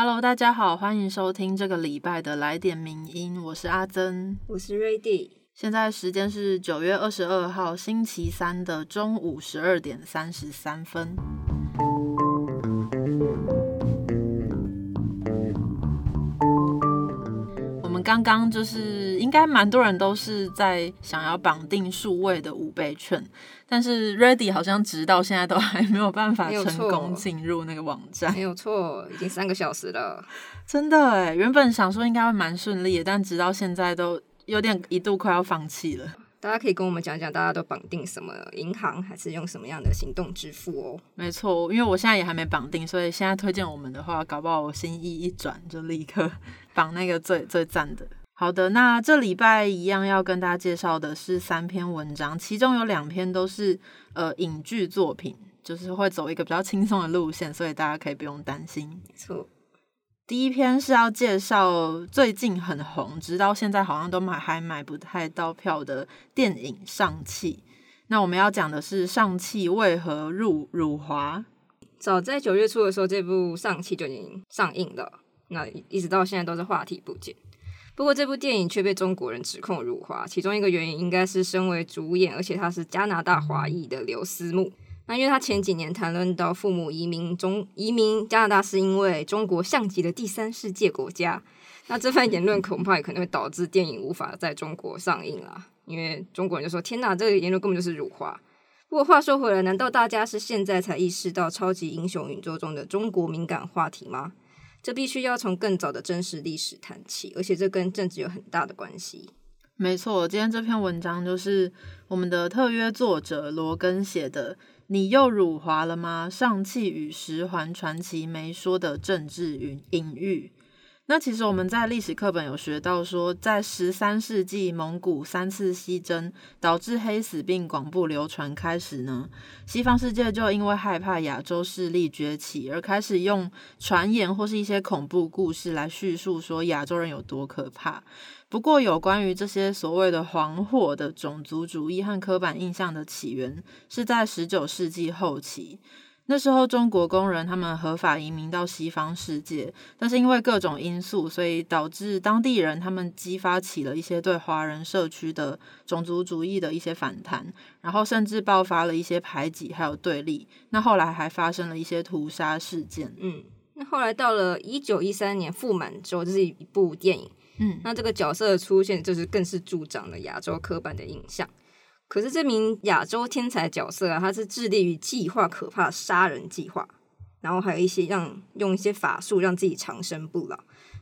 Hello，大家好，欢迎收听这个礼拜的来点名音，我是阿珍，我是瑞蒂。现在时间是九月二十二号星期三的中午十二点三十三分。我们刚刚就是应该蛮多人都是在想要绑定数位的五倍券，但是 Ready 好像直到现在都还没有办法成功进入那个网站。没有错，已经三个小时了。真的哎，原本想说应该会蛮顺利的，但直到现在都有点一度快要放弃了。大家可以跟我们讲讲，大家都绑定什么银行，还是用什么样的行动支付哦？没错，因为我现在也还没绑定，所以现在推荐我们的话，搞不好我心意一转就立刻绑那个最最赞的。好的，那这礼拜一样要跟大家介绍的是三篇文章，其中有两篇都是呃影剧作品，就是会走一个比较轻松的路线，所以大家可以不用担心。没错。第一篇是要介绍最近很红，直到现在好像都买还买不太到票的电影《上汽》。那我们要讲的是上汽为何入辱华？早在九月初的时候，这部《上汽》就已经上映了，那一直到现在都是话题不减。不过这部电影却被中国人指控辱华，其中一个原因应该是身为主演，而且他是加拿大华裔的刘思慕。那因为他前几年谈论到父母移民中移民加拿大是因为中国像极了第三世界国家，那这番言论恐怕也可能会导致电影无法在中国上映啦！因为中国人就说：“天哪，这个言论根本就是辱华。”不过话说回来，难道大家是现在才意识到超级英雄宇宙中的中国敏感话题吗？这必须要从更早的真实历史谈起，而且这跟政治有很大的关系。没错，今天这篇文章就是我们的特约作者罗根写的。你又辱华了吗？上汽与十环传奇没说的政治与隐喻。那其实我们在历史课本有学到说，在十三世纪蒙古三次西征导致黑死病广布流传开始呢，西方世界就因为害怕亚洲势力崛起，而开始用传言或是一些恐怖故事来叙述说亚洲人有多可怕。不过，有关于这些所谓的“黄祸”的种族主义和刻板印象的起源，是在十九世纪后期。那时候，中国工人他们合法移民到西方世界，但是因为各种因素，所以导致当地人他们激发起了一些对华人社区的种族主义的一些反弹，然后甚至爆发了一些排挤还有对立。那后来还发生了一些屠杀事件。嗯，那后来到了一九一三年，《傅满洲》这是一部电影。嗯，那这个角色的出现，就是更是助长了亚洲刻板的印象。可是这名亚洲天才角色啊，他是致力于计划可怕杀人计划，然后还有一些让用一些法术让自己长生不老。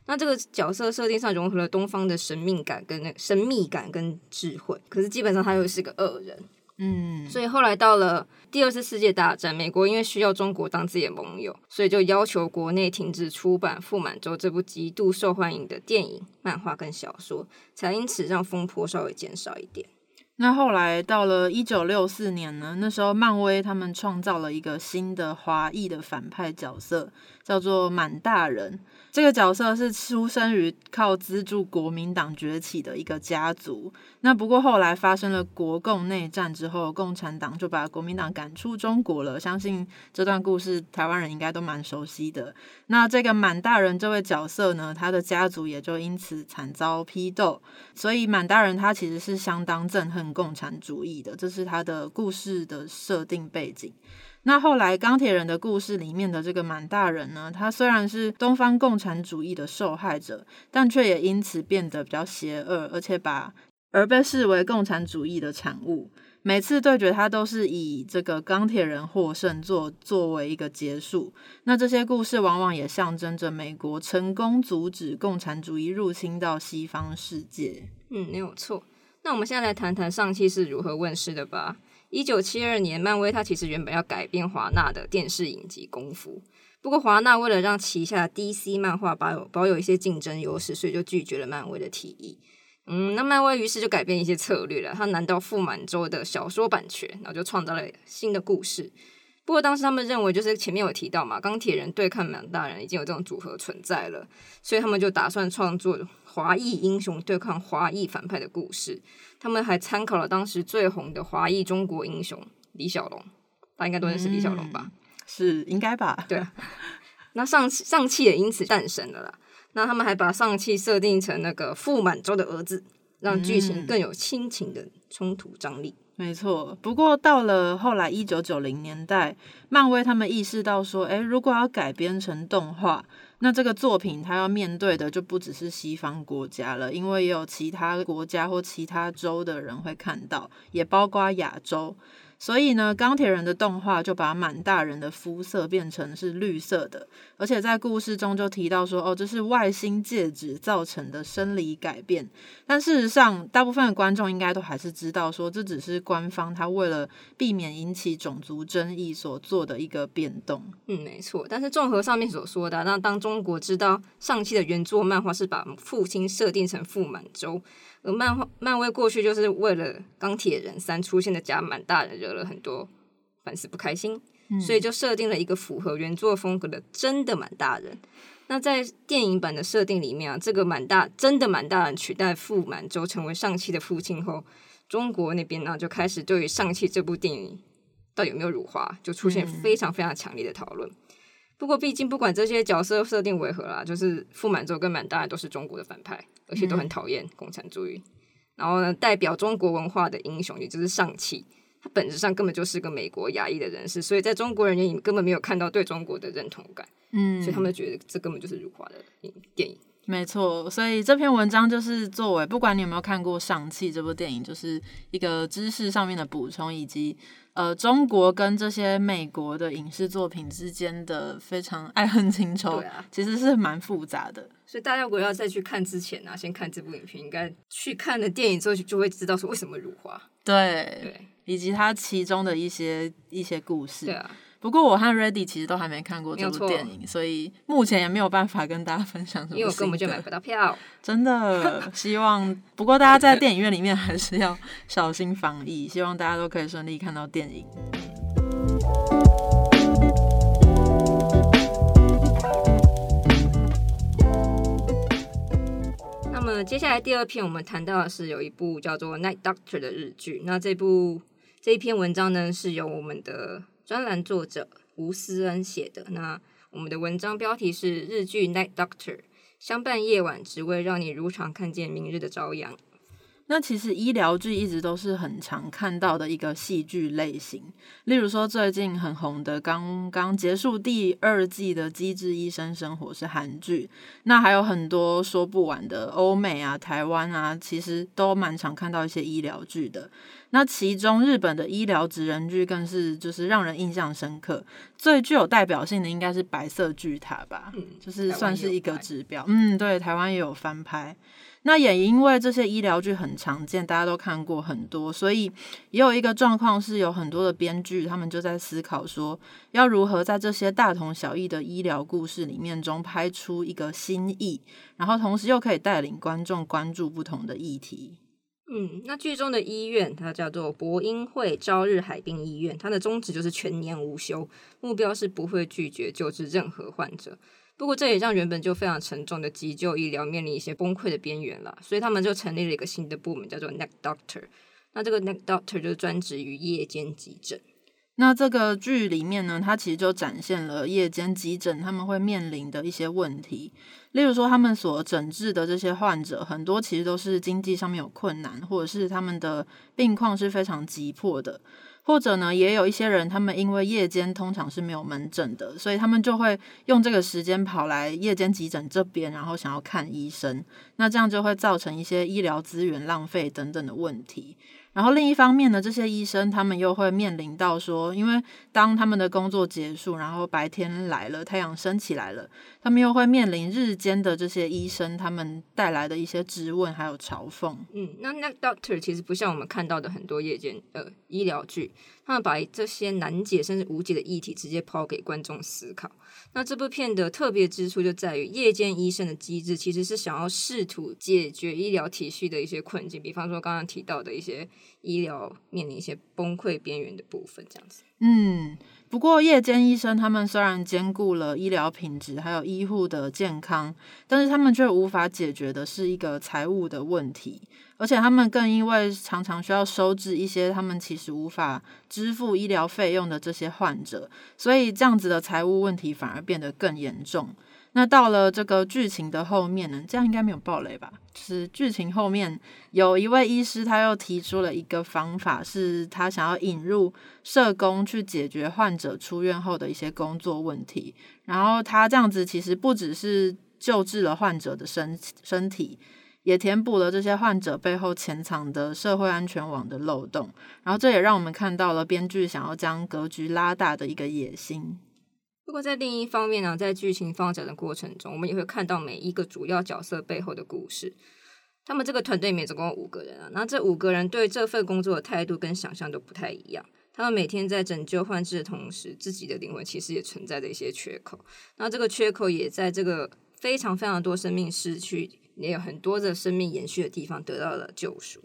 那这个角色设定上融合了东方的神秘感跟神秘感跟智慧，可是基本上他又是个恶人。嗯，所以后来到了第二次世界大战，美国因为需要中国当自己的盟友，所以就要求国内停止出版《傅满洲》这部极度受欢迎的电影、漫画跟小说，才因此让风波稍微减少一点。那后来到了一九六四年呢，那时候漫威他们创造了一个新的华裔的反派角色，叫做满大人。这个角色是出生于靠资助国民党崛起的一个家族。那不过后来发生了国共内战之后，共产党就把国民党赶出中国了。相信这段故事台湾人应该都蛮熟悉的。那这个满大人这位角色呢，他的家族也就因此惨遭批斗。所以满大人他其实是相当憎恨共产主义的，这是他的故事的设定背景。那后来钢铁人的故事里面的这个满大人呢，他虽然是东方共产主义的受害者，但却也因此变得比较邪恶，而且把而被视为共产主义的产物。每次对决他都是以这个钢铁人获胜作作为一个结束。那这些故事往往也象征着美国成功阻止共产主义入侵到西方世界。嗯，没有错。那我们现在来谈谈上汽是如何问世的吧。一九七二年，漫威它其实原本要改编华纳的电视影集《功夫》，不过华纳为了让旗下 DC 漫画保有保有一些竞争优势，所以就拒绝了漫威的提议。嗯，那漫威于是就改变一些策略了，他拿到傅满洲的小说版权，然后就创造了新的故事。不过当时他们认为，就是前面有提到嘛，钢铁人对抗满大人已经有这种组合存在了，所以他们就打算创作华裔英雄对抗华裔反派的故事。他们还参考了当时最红的华裔中国英雄李小龙，大家应该都认识李小龙吧？是应该吧？对。那上上汽也因此诞生了啦。那他们还把上汽设定成那个傅满洲的儿子，让剧情更有亲情的冲突张力。没错，不过到了后来一九九零年代，漫威他们意识到说，诶，如果要改编成动画，那这个作品它要面对的就不只是西方国家了，因为也有其他国家或其他州的人会看到，也包括亚洲。所以呢，钢铁人的动画就把满大人的肤色变成是绿色的，而且在故事中就提到说，哦，这是外星介质造成的生理改变。但事实上，大部分的观众应该都还是知道说，这只是官方他为了避免引起种族争议所做的一个变动。嗯，没错。但是综合上面所说的，那当中国知道上期的原作漫画是把父亲设定成傅满洲。而漫画漫威过去就是为了钢铁人三出现的假满大人惹了很多粉丝不开心，所以就设定了一个符合原作风格的真的满大人。那在电影版的设定里面啊，这个满大真的满大人取代傅满洲成为上汽的父亲后，中国那边呢就开始对于上汽这部电影到底有没有辱华，就出现非常非常强烈的讨论。不过毕竟不管这些角色设定为何啦，就是傅满洲跟满大人都是中国的反派。而且都很讨厌共产主义，然后呢，代表中国文化的英雄，也就是上汽，他本质上根本就是个美国亚裔的人士，所以在中国人眼里根本没有看到对中国的认同感，嗯，所以他们觉得这根本就是辱华的电影。没错，所以这篇文章就是作为不管你有没有看过《上汽》这部电影，就是一个知识上面的补充，以及呃中国跟这些美国的影视作品之间的非常爱恨情仇，其实是蛮复杂的。所以大家如果要再去看之前呢，先看这部影片，应该去看了电影之后就会知道说为什么如花，对对，以及它其中的一些一些故事，对啊。不过我和 Ready 其实都还没看过这部电影，所以目前也没有办法跟大家分享什么。因为我根本就买不到票，真的 希望。不过大家在电影院里面还是要小心防疫，希望大家都可以顺利看到电影。那么接下来第二篇我们谈到的是有一部叫做《Night Doctor》的日剧。那这部这一篇文章呢是由我们的。专栏作者吴思恩写的。那我们的文章标题是日剧《Night Doctor》，相伴夜晚，只为让你如常看见明日的朝阳。那其实医疗剧一直都是很常看到的一个戏剧类型，例如说最近很红的刚刚结束第二季的《机智医生生活》是韩剧，那还有很多说不完的欧美啊、台湾啊，其实都蛮常看到一些医疗剧的。那其中日本的医疗职人剧更是就是让人印象深刻，最具有代表性的应该是《白色巨塔》吧，就是算是一个指标。嗯，对，台湾也有翻拍。那也因为这些医疗剧很常见，大家都看过很多，所以也有一个状况是有很多的编剧，他们就在思考说，要如何在这些大同小异的医疗故事里面中拍出一个新意，然后同时又可以带领观众关注不同的议题。嗯，那剧中的医院它叫做博英会朝日海滨医院，它的宗旨就是全年无休，目标是不会拒绝救治任何患者。不过，这也让原本就非常沉重的急救医疗面临一些崩溃的边缘了，所以他们就成立了一个新的部门，叫做 Neck Doctor。那这个 Neck Doctor 就专职于夜间急诊。那这个剧里面呢，它其实就展现了夜间急诊他们会面临的一些问题，例如说他们所诊治的这些患者，很多其实都是经济上面有困难，或者是他们的病况是非常急迫的。或者呢，也有一些人，他们因为夜间通常是没有门诊的，所以他们就会用这个时间跑来夜间急诊这边，然后想要看医生。那这样就会造成一些医疗资源浪费等等的问题。然后另一方面呢，这些医生他们又会面临到说，因为当他们的工作结束，然后白天来了，太阳升起来了，他们又会面临日间的这些医生他们带来的一些质问还有嘲讽。嗯，那那 Doctor 其实不像我们看到的很多夜间呃医疗剧，他们把这些难解甚至无解的议题直接抛给观众思考。那这部片的特别之处就在于夜间医生的机制其实是想要试图解决医疗体系的一些困境，比方说刚刚提到的一些。医疗面临一些崩溃边缘的部分，这样子。嗯，不过夜间医生他们虽然兼顾了医疗品质还有医护的健康，但是他们却无法解决的是一个财务的问题，而且他们更因为常常需要收治一些他们其实无法支付医疗费用的这些患者，所以这样子的财务问题反而变得更严重。那到了这个剧情的后面呢？这样应该没有暴雷吧？就是剧情后面有一位医师，他又提出了一个方法，是他想要引入社工去解决患者出院后的一些工作问题。然后他这样子其实不只是救治了患者的身身体，也填补了这些患者背后潜藏的社会安全网的漏洞。然后这也让我们看到了编剧想要将格局拉大的一个野心。不过在另一方面呢，在剧情发展的过程中，我们也会看到每一个主要角色背后的故事。他们这个团队里面总共五个人啊，那这五个人对这份工作的态度跟想象都不太一样。他们每天在拯救患者的同时，自己的灵魂其实也存在着一些缺口。那这个缺口也在这个非常非常多生命失去，也有很多的生命延续的地方得到了救赎。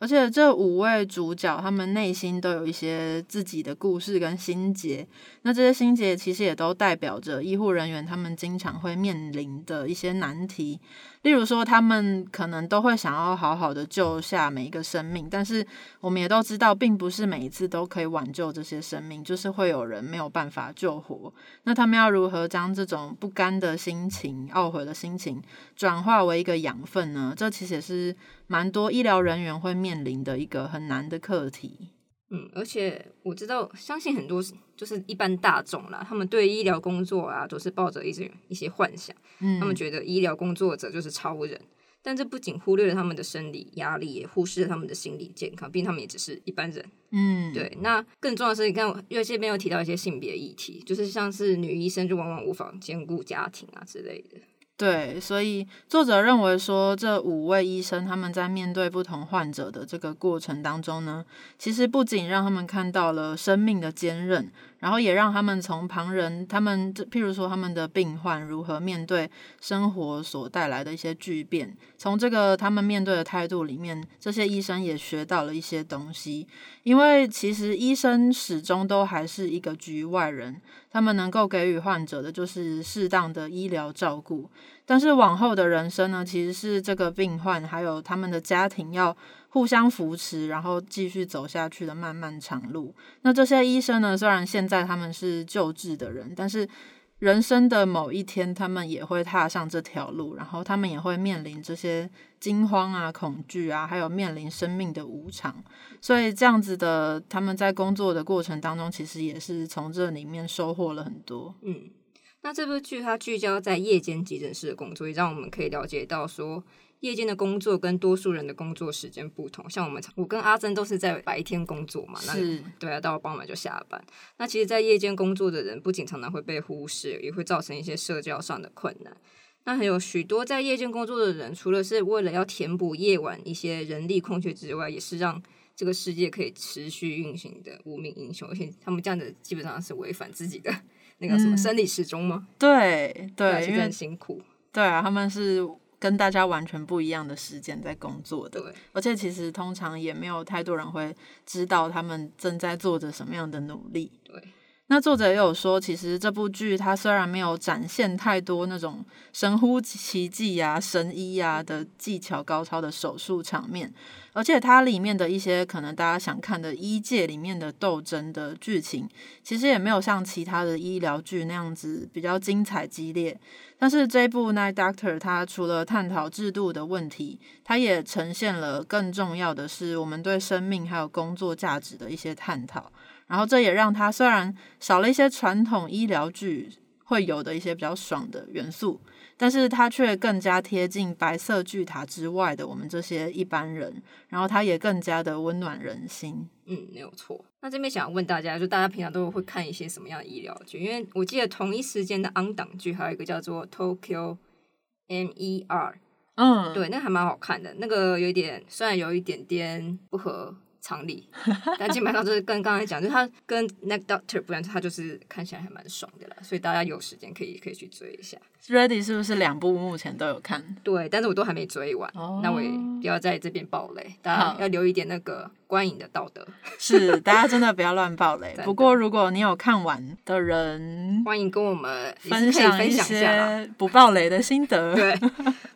而且这五位主角，他们内心都有一些自己的故事跟心结。那这些心结其实也都代表着医护人员他们经常会面临的一些难题。例如说，他们可能都会想要好好的救下每一个生命，但是我们也都知道，并不是每一次都可以挽救这些生命，就是会有人没有办法救活。那他们要如何将这种不甘的心情、懊悔的心情转化为一个养分呢？这其实也是蛮多医疗人员会面临的一个很难的课题。嗯，而且我知道，相信很多就是一般大众啦，他们对医疗工作啊，都是抱着一些一些幻想，嗯，他们觉得医疗工作者就是超人，但这不仅忽略了他们的生理压力，也忽视了他们的心理健康，毕竟他们也只是一般人。嗯，对。那更重要的是，你看，因为这边有提到一些性别议题，就是像是女医生就往往无法兼顾家庭啊之类的。对，所以作者认为说，这五位医生他们在面对不同患者的这个过程当中呢，其实不仅让他们看到了生命的坚韧。然后也让他们从旁人，他们譬如说他们的病患如何面对生活所带来的一些巨变，从这个他们面对的态度里面，这些医生也学到了一些东西。因为其实医生始终都还是一个局外人，他们能够给予患者的就是适当的医疗照顾，但是往后的人生呢，其实是这个病患还有他们的家庭要。互相扶持，然后继续走下去的漫漫长路。那这些医生呢？虽然现在他们是救治的人，但是人生的某一天，他们也会踏上这条路，然后他们也会面临这些惊慌啊、恐惧啊，还有面临生命的无常。所以这样子的，他们在工作的过程当中，其实也是从这里面收获了很多。嗯，那这部剧它聚焦在夜间急诊室的工作，也让我们可以了解到说。夜间的工作跟多数人的工作时间不同，像我们，我跟阿珍都是在白天工作嘛，那对啊，到了傍晚就下班。那其实，在夜间工作的人，不仅常常会被忽视，也会造成一些社交上的困难。那还有许多在夜间工作的人，除了是为了要填补夜晚一些人力空缺之外，也是让这个世界可以持续运行的无名英雄。而且他们这样子基本上是违反自己的那个什么生理时钟吗？对对，因为很辛苦。对啊，他们是。跟大家完全不一样的时间在工作的，而且其实通常也没有太多人会知道他们正在做着什么样的努力。对，那作者也有说，其实这部剧它虽然没有展现太多那种神乎奇迹呀、神医呀的技巧高超的手术场面。而且它里面的一些可能大家想看的医界里面的斗争的剧情，其实也没有像其他的医疗剧那样子比较精彩激烈。但是这部《Night Doctor》它除了探讨制度的问题，它也呈现了更重要的是我们对生命还有工作价值的一些探讨。然后这也让它虽然少了一些传统医疗剧会有的一些比较爽的元素。但是它却更加贴近白色巨塔之外的我们这些一般人，然后它也更加的温暖人心。嗯，没有错。那这边想要问大家，就大家平常都会看一些什么样的医疗剧？因为我记得同一时间的昂档剧还有一个叫做《Tokyo M E R》，嗯，对，那还蛮好看的。那个有一点，虽然有一点点不合常理，但基本上就是跟刚才讲，就是他跟那个 Doctor 不然，他就是看起来还蛮爽的啦，所以大家有时间可以可以去追一下。Ready 是不是两部目前都有看？对，但是我都还没追完，哦那我也不要在这边爆雷，大家要留一点那个观影的道德。是，大家真的不要乱爆雷 不过如果你有看完的人，欢迎跟我们分享一下不爆雷的心得。对，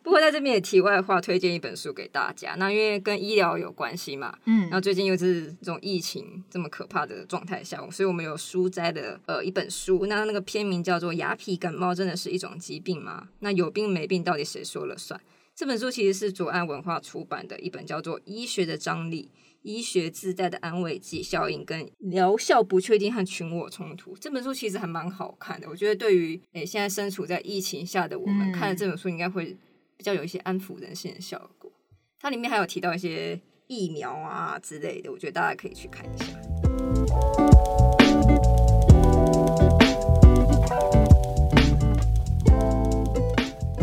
不过在这边也题外话，推荐一本书给大家。那因为跟医疗有关系嘛，嗯然后最近又是这种疫情这么可怕的状态下，所以我们有书斋的呃一本书，那那个片名叫做《牙皮感冒真的是一种疾病吗？那有病没病到底谁说了算？》这本书其实是左岸文化出版的一本叫做《医学的张力》。医学自带的安慰剂效应跟疗效不确定和群我冲突，这本书其实还蛮好看的。我觉得对于诶、现在身处在疫情下的我们，嗯看了这本书应该会比较有一些安抚人心的效果。它里面还有提到一些疫苗啊之类的，我觉得大家可以去看一下。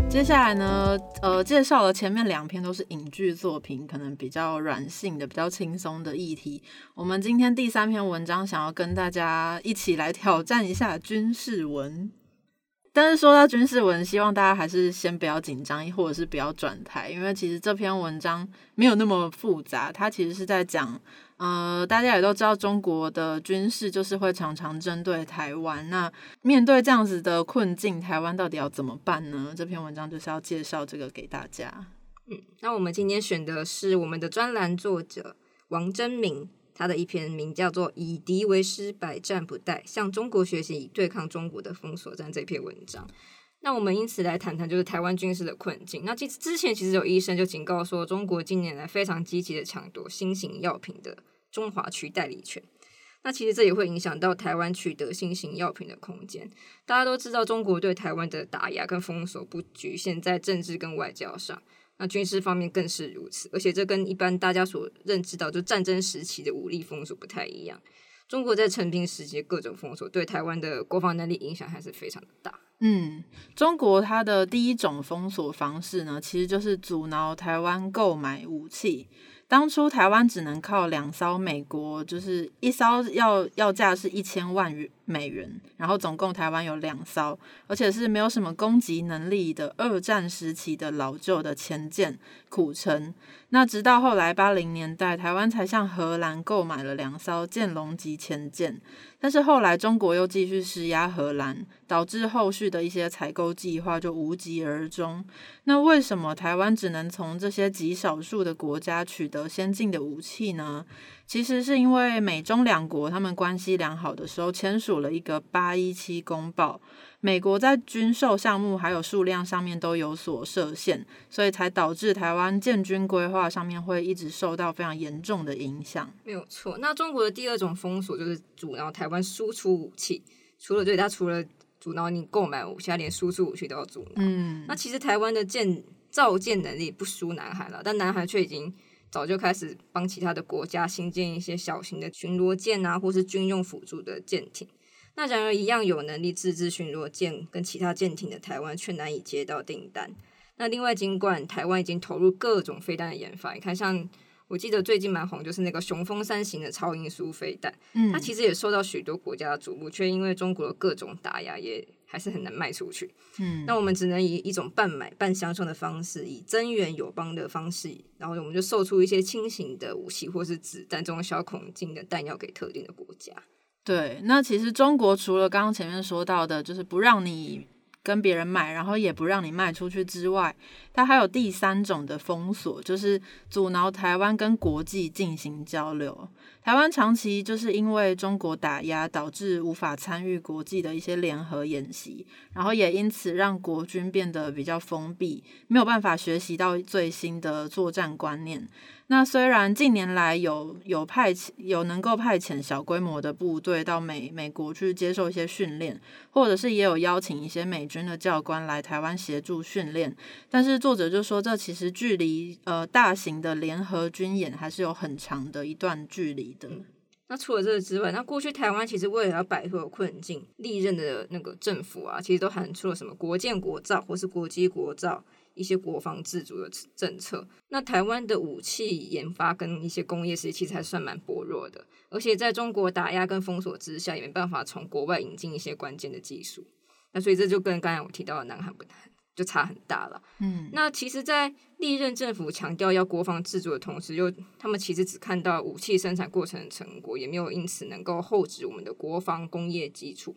接下来呢，呃，介绍了前面两篇都是影剧作品，可能比较软性的、比较轻松的议题。我们今天第三篇文章想要跟大家一起来挑战一下军事文。但是说到军事文，希望大家还是先不要紧张，或者是不要转台，因为其实这篇文章没有那么复杂，它其实是在讲，呃，大家也都知道中国的军事就是会常常针对台湾，那面对这样子的困境，台湾到底要怎么办呢？这篇文章就是要介绍这个给大家。嗯，那我们今天选的是我们的专栏作者王真明，他的一篇名叫做《以敌为师，百战不殆：向中国学习对抗中国的封锁战》这篇文章。那我们因此来谈谈就是台湾军事的困境。那之之前其实有医生就警告说，中国近年来非常积极的抢夺新型药品的中华区代理权。那其实这也会影响到台湾取得新型药品的空间。大家都知道，中国对台湾的打压跟封锁不局限在政治跟外交上。那军事方面更是如此，而且这跟一般大家所认知到就战争时期的武力封锁不太一样。中国在成平时期各种封锁，对台湾的国防能力影响还是非常的大。嗯，中国它的第一种封锁方式呢，其实就是阻挠台湾购买武器。当初台湾只能靠两艘美国，就是一艘要要价是一千万元美元，然后总共台湾有两艘，而且是没有什么攻击能力的二战时期的老旧的前舰苦城。那直到后来八零年代，台湾才向荷兰购买了两艘剑龙级前舰，但是后来中国又继续施压荷兰，导致后续的一些采购计划就无疾而终。那为什么台湾只能从这些极少数的国家取得先进的武器呢？其实是因为美中两国他们关系良好的时候签署了一个八一七公报，美国在军售项目还有数量上面都有所设限，所以才导致台湾建军规划上面会一直受到非常严重的影响。没有错。那中国的第二种封锁就是阻挠台湾输出武器，除了对它除了阻挠你购买武器，它连输出武器都要阻挠。嗯那其实台湾的建造舰能力不输南海了，但南海却已经早就开始帮其他的国家新建一些小型的巡逻舰啊，或是军用辅助的舰艇。那然而，一样有能力自制巡逻舰跟其他舰艇的台湾，却难以接到订单。那另外，尽管台湾已经投入各种飞弹的研发，你看，像我记得最近蛮红，就是那个雄风三型的超音速飞弹，嗯它其实也受到许多国家的瞩目，却因为中国的各种打压，也还是很难卖出去。嗯那我们只能以一种半买半相送的方式，以增援友邦的方式，然后我们就售出一些轻型的武器或是子弹这种小孔径的弹药给特定的国家。对，那其实中国除了刚刚前面说到的，就是不让你跟别人买，然后也不让你卖出去之外，它还有第三种的封锁，就是阻挠台湾跟国际进行交流。台湾长期就是因为中国打压，导致无法参与国际的一些联合演习，然后也因此让国军变得比较封闭，没有办法学习到最新的作战观念。那虽然近年来有有派遣有能够派遣小规模的部队到美美国去接受一些训练，或者是也有邀请一些美军的教官来台湾协助训练，但是作者就说这其实距离呃大型的联合军演还是有很长的一段距离的。那除了这个之外，那过去台湾其实为了要摆脱困境，历任的那个政府啊，其实都喊出了什么国建国造或是国机国造一些国防自主的政策。那台湾的武器研发跟一些工业实力其实还算蛮薄弱的，而且在中国打压跟封锁之下，也没办法从国外引进一些关键的技术。那所以这就跟刚才我提到的南韩不就差很大了。嗯，那其实，在历任政府强调要国防自主的同时，又他们其实只看到武器生产过程的成果，也没有因此能够厚植我们的国防工业基础。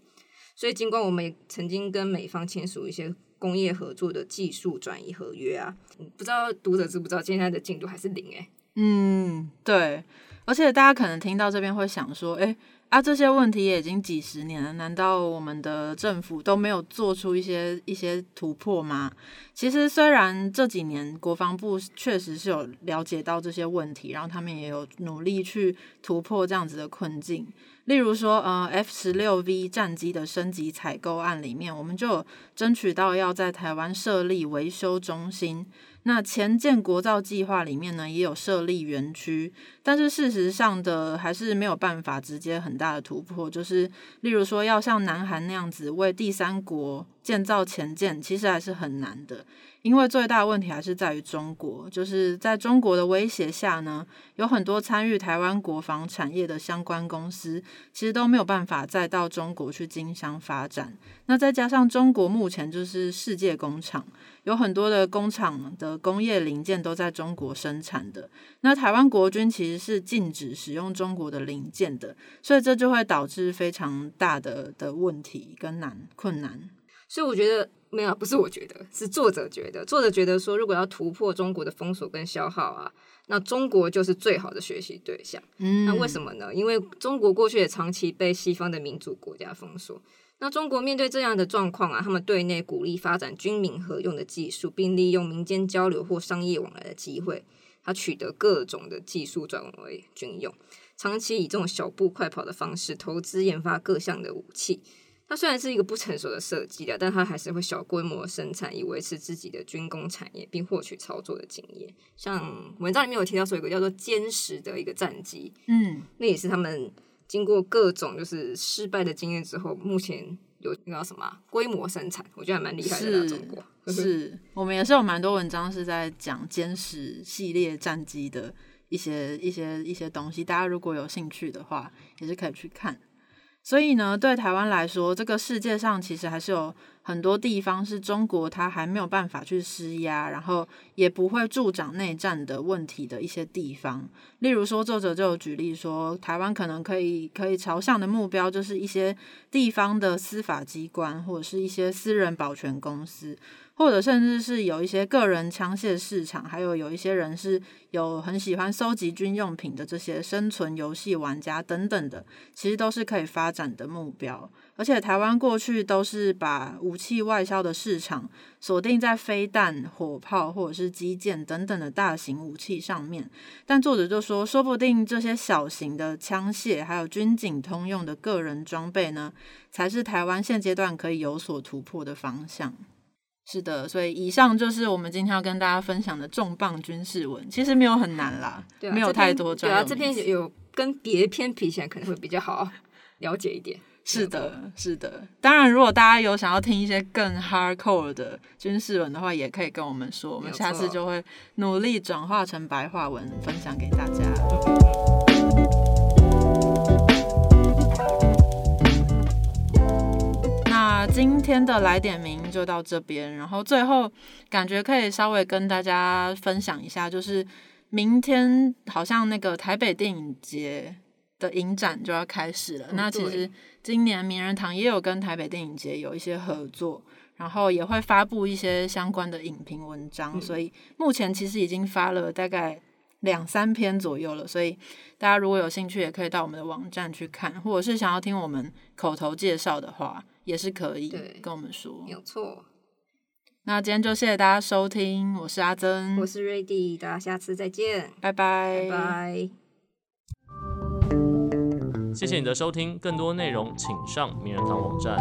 所以，尽管我们也曾经跟美方签署一些工业合作的技术转移合约啊，不知道读者知不知道现在的进度还是零诶、嗯，对，而且大家可能听到这边会想说，哎。啊，这些问题也已经几十年了，难道我们的政府都没有做出一些一些突破吗？其实，虽然这几年国防部确实是有了解到这些问题，然后他们也有努力去突破这样子的困境。例如说，呃，F 十六 V 战机的升级采购案里面，我们就争取到要在台湾设立维修中心。那前建国造计划里面呢，也有设立园区，但是事实上的还是没有办法直接很大的突破，就是例如说要像南韩那样子为第三国建造前舰，其实还是很难的。因为最大的问题还是在于中国，就是在中国的威胁下呢，有很多参与台湾国防产业的相关公司，其实都没有办法再到中国去经商发展。那再加上中国目前就是世界工厂，有很多的工厂的工业零件都在中国生产的。那台湾国军其实是禁止使用中国的零件的，所以这就会导致非常大的的问题跟难困难。所以我觉得没有，不是我觉得，是作者觉得。作者觉得说，如果要突破中国的封锁跟消耗啊，那中国就是最好的学习对象。嗯，那为什么呢？因为中国过去也长期被西方的民主国家封锁。那中国面对这样的状况啊，他们对内鼓励发展军民合用的技术，并利用民间交流或商业往来的机会，他取得各种的技术转为军用，长期以这种小步快跑的方式投资研发各项的武器。它虽然是一个不成熟的设计的，但它还是会小规模生产，以维持自己的军工产业，并获取操作的经验。像文章里面有提到说，有一个叫做歼十的一个战机，嗯，那也是他们经过各种就是失败的经验之后，目前有那叫什么啊规模生产，我觉得还蛮厉害的啦。是中国是我们也是有蛮多文章是在讲歼十系列战机的一些一些一些东西，大家如果有兴趣的话，也是可以去看。所以呢，对台湾来说，这个世界上其实还是有很多地方是中国它还没有办法去施压，然后也不会助长内战的问题的一些地方。例如说，作者就有举例说，台湾可能可以可以朝向的目标，就是一些地方的司法机关，或者是一些私人保全公司。或者甚至是有一些个人枪械市场，还有有一些人是有很喜欢收集军用品的这些生存游戏玩家等等的，其实都是可以发展的目标。而且台湾过去都是把武器外销的市场锁定在飞弹、火炮或者是基建等等的大型武器上面，但作者就说，说不定这些小型的枪械还有军警通用的个人装备呢，才是台湾现阶段可以有所突破的方向。是的，所以以上就是我们今天要跟大家分享的重磅军事文，其实没有很难啦，对啊，没有太多专对啊，这篇有跟别篇比起来，可能会比较好了解一点。是的，是的。当然，如果大家有想要听一些更 hardcore 的军事文的话，也可以跟我们说，我们下次就会努力转化成白话文分享给大家。那今天的来点名就到这边，然后最后感觉可以稍微跟大家分享一下，就是明天好像那个台北电影节的影展就要开始了。嗯那其实今年名人堂也有跟台北电影节有一些合作，然后也会发布一些相关的影评文章，嗯所以目前其实已经发了大概两三篇左右了。所以大家如果有兴趣，也可以到我们的网站去看，或者是想要听我们口头介绍的话，也是可以跟我们说没。有错。那今天就谢谢大家收听，我是阿珍，我是瑞迪，大家下次再见，拜拜拜拜。谢谢你的收听，更多内容请上名人堂网站。